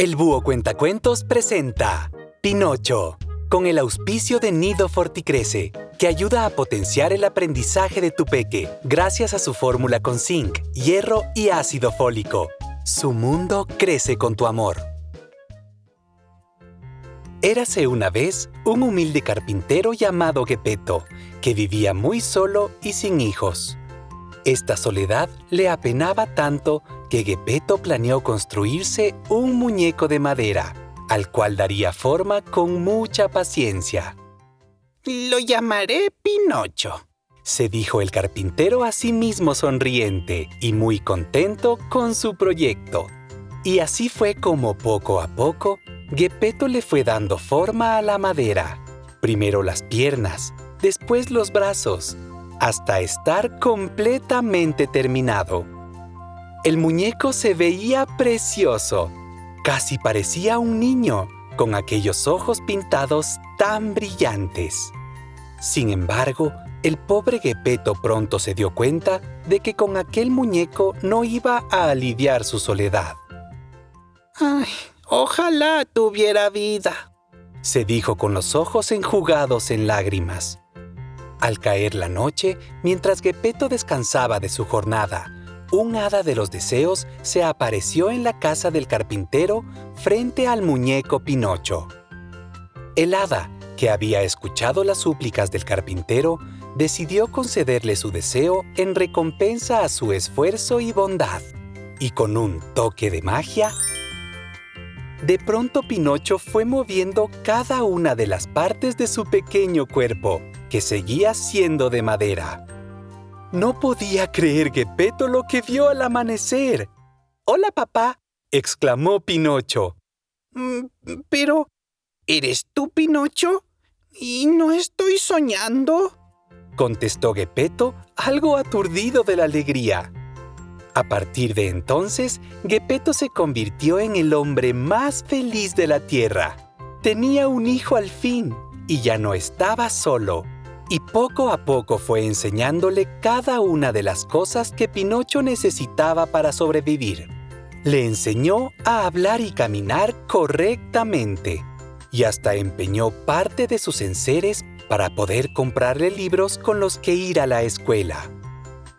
El Búho Cuentacuentos presenta Pinocho, con el auspicio de Nido Forticrece, que ayuda a potenciar el aprendizaje de tu peque gracias a su fórmula con zinc, hierro y ácido fólico. Su mundo crece con tu amor. Érase una vez un humilde carpintero llamado Gepetto, que vivía muy solo y sin hijos. Esta soledad le apenaba tanto que Gepetto planeó construirse un muñeco de madera, al cual daría forma con mucha paciencia. Lo llamaré Pinocho, se dijo el carpintero a sí mismo sonriente y muy contento con su proyecto. Y así fue como poco a poco Gepetto le fue dando forma a la madera. Primero las piernas, después los brazos, hasta estar completamente terminado. El muñeco se veía precioso. Casi parecía un niño, con aquellos ojos pintados tan brillantes. Sin embargo, el pobre Gepetto pronto se dio cuenta de que con aquel muñeco no iba a aliviar su soledad. ¡Ay, ojalá tuviera vida! se dijo con los ojos enjugados en lágrimas. Al caer la noche, mientras Gepetto descansaba de su jornada, un hada de los deseos se apareció en la casa del carpintero frente al muñeco Pinocho. El hada, que había escuchado las súplicas del carpintero, decidió concederle su deseo en recompensa a su esfuerzo y bondad. Y con un toque de magia, de pronto Pinocho fue moviendo cada una de las partes de su pequeño cuerpo, que seguía siendo de madera. No podía creer Gepetto lo que vio al amanecer. ¡Hola, papá! exclamó Pinocho. Mm, pero, ¿eres tú, Pinocho? ¿Y no estoy soñando? contestó Gepetto, algo aturdido de la alegría. A partir de entonces, Gepetto se convirtió en el hombre más feliz de la Tierra. Tenía un hijo al fin y ya no estaba solo y poco a poco fue enseñándole cada una de las cosas que Pinocho necesitaba para sobrevivir. Le enseñó a hablar y caminar correctamente y hasta empeñó parte de sus enseres para poder comprarle libros con los que ir a la escuela.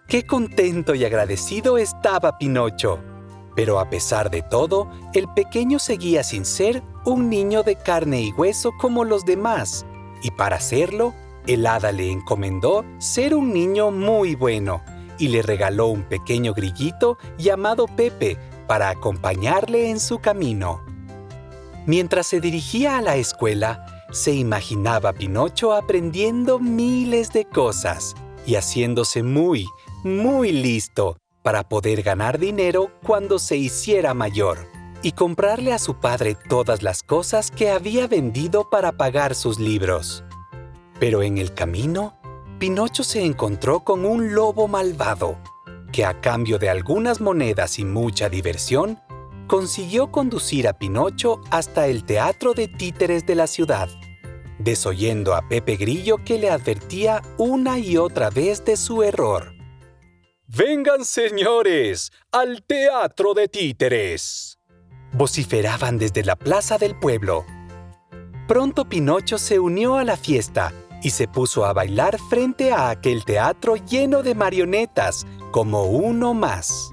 Qué contento y agradecido estaba Pinocho. Pero a pesar de todo, el pequeño seguía sin ser un niño de carne y hueso como los demás, y para hacerlo, el hada le encomendó ser un niño muy bueno y le regaló un pequeño grillito llamado Pepe para acompañarle en su camino. Mientras se dirigía a la escuela, se imaginaba Pinocho aprendiendo miles de cosas y haciéndose muy, muy listo para poder ganar dinero cuando se hiciera mayor y comprarle a su padre todas las cosas que había vendido para pagar sus libros. Pero en el camino, Pinocho se encontró con un lobo malvado, que a cambio de algunas monedas y mucha diversión, consiguió conducir a Pinocho hasta el teatro de títeres de la ciudad, desoyendo a Pepe Grillo que le advertía una y otra vez de su error. Vengan, señores, al teatro de títeres. Vociferaban desde la plaza del pueblo. Pronto Pinocho se unió a la fiesta y se puso a bailar frente a aquel teatro lleno de marionetas, como uno más.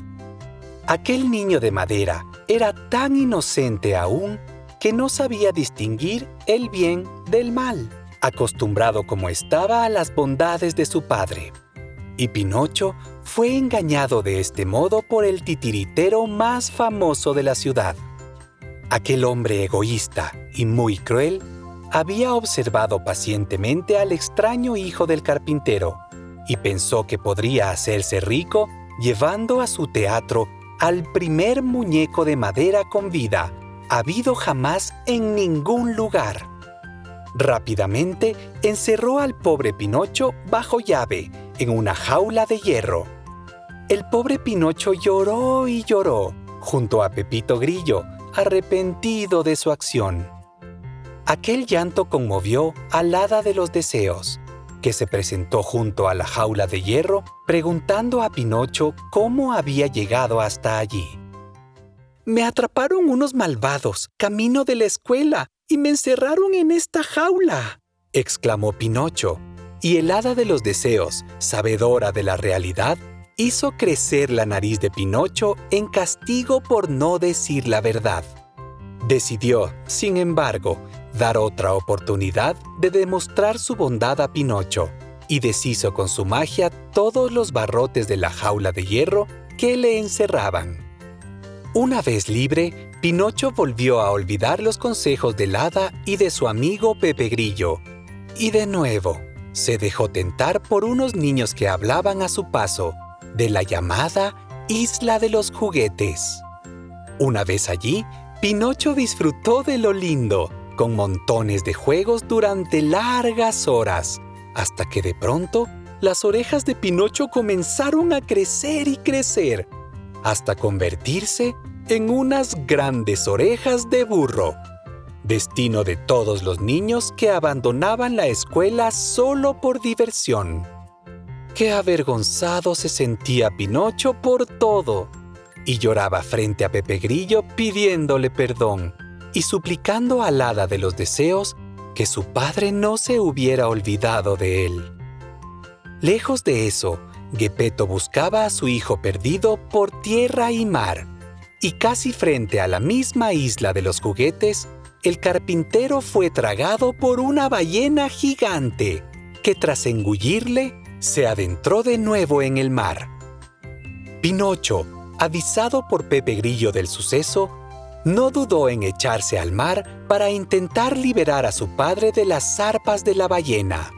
Aquel niño de madera era tan inocente aún que no sabía distinguir el bien del mal, acostumbrado como estaba a las bondades de su padre. Y Pinocho fue engañado de este modo por el titiritero más famoso de la ciudad. Aquel hombre egoísta y muy cruel había observado pacientemente al extraño hijo del carpintero y pensó que podría hacerse rico llevando a su teatro al primer muñeco de madera con vida habido jamás en ningún lugar. Rápidamente encerró al pobre Pinocho bajo llave en una jaula de hierro. El pobre Pinocho lloró y lloró junto a Pepito Grillo, arrepentido de su acción. Aquel llanto conmovió al hada de los deseos, que se presentó junto a la jaula de hierro preguntando a Pinocho cómo había llegado hasta allí. Me atraparon unos malvados, camino de la escuela, y me encerraron en esta jaula, exclamó Pinocho. Y el hada de los deseos, sabedora de la realidad, hizo crecer la nariz de Pinocho en castigo por no decir la verdad. Decidió, sin embargo, dar otra oportunidad de demostrar su bondad a Pinocho y deshizo con su magia todos los barrotes de la jaula de hierro que le encerraban. Una vez libre, Pinocho volvió a olvidar los consejos del hada y de su amigo Pepe Grillo. Y de nuevo, se dejó tentar por unos niños que hablaban a su paso de la llamada Isla de los Juguetes. Una vez allí, Pinocho disfrutó de lo lindo, con montones de juegos durante largas horas, hasta que de pronto las orejas de Pinocho comenzaron a crecer y crecer hasta convertirse en unas grandes orejas de burro, destino de todos los niños que abandonaban la escuela solo por diversión. Qué avergonzado se sentía Pinocho por todo, y lloraba frente a Pepe Grillo pidiéndole perdón y suplicando al hada de los deseos que su padre no se hubiera olvidado de él. Lejos de eso, Gepetto buscaba a su hijo perdido por tierra y mar, y casi frente a la misma isla de los juguetes, el carpintero fue tragado por una ballena gigante, que tras engullirle, se adentró de nuevo en el mar. Pinocho, avisado por Pepe Grillo del suceso, no dudó en echarse al mar para intentar liberar a su padre de las zarpas de la ballena.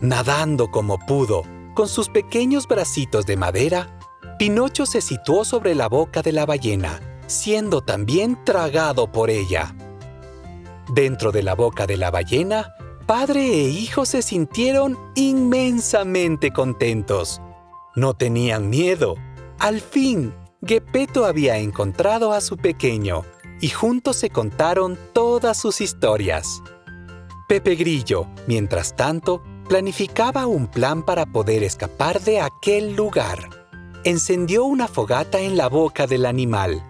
Nadando como pudo, con sus pequeños bracitos de madera, Pinocho se situó sobre la boca de la ballena, siendo también tragado por ella. Dentro de la boca de la ballena, padre e hijo se sintieron inmensamente contentos. No tenían miedo. Al fin, Gepetto había encontrado a su pequeño y juntos se contaron todas sus historias. Pepe Grillo, mientras tanto, planificaba un plan para poder escapar de aquel lugar. Encendió una fogata en la boca del animal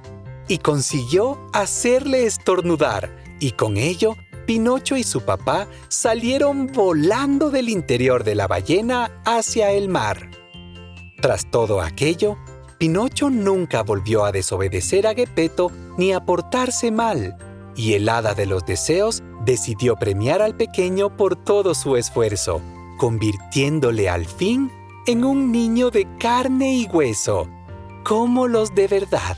y consiguió hacerle estornudar y con ello Pinocho y su papá salieron volando del interior de la ballena hacia el mar. Tras todo aquello, Pinocho nunca volvió a desobedecer a Gepetto ni a portarse mal, y el hada de los deseos decidió premiar al pequeño por todo su esfuerzo, convirtiéndole al fin en un niño de carne y hueso, como los de verdad.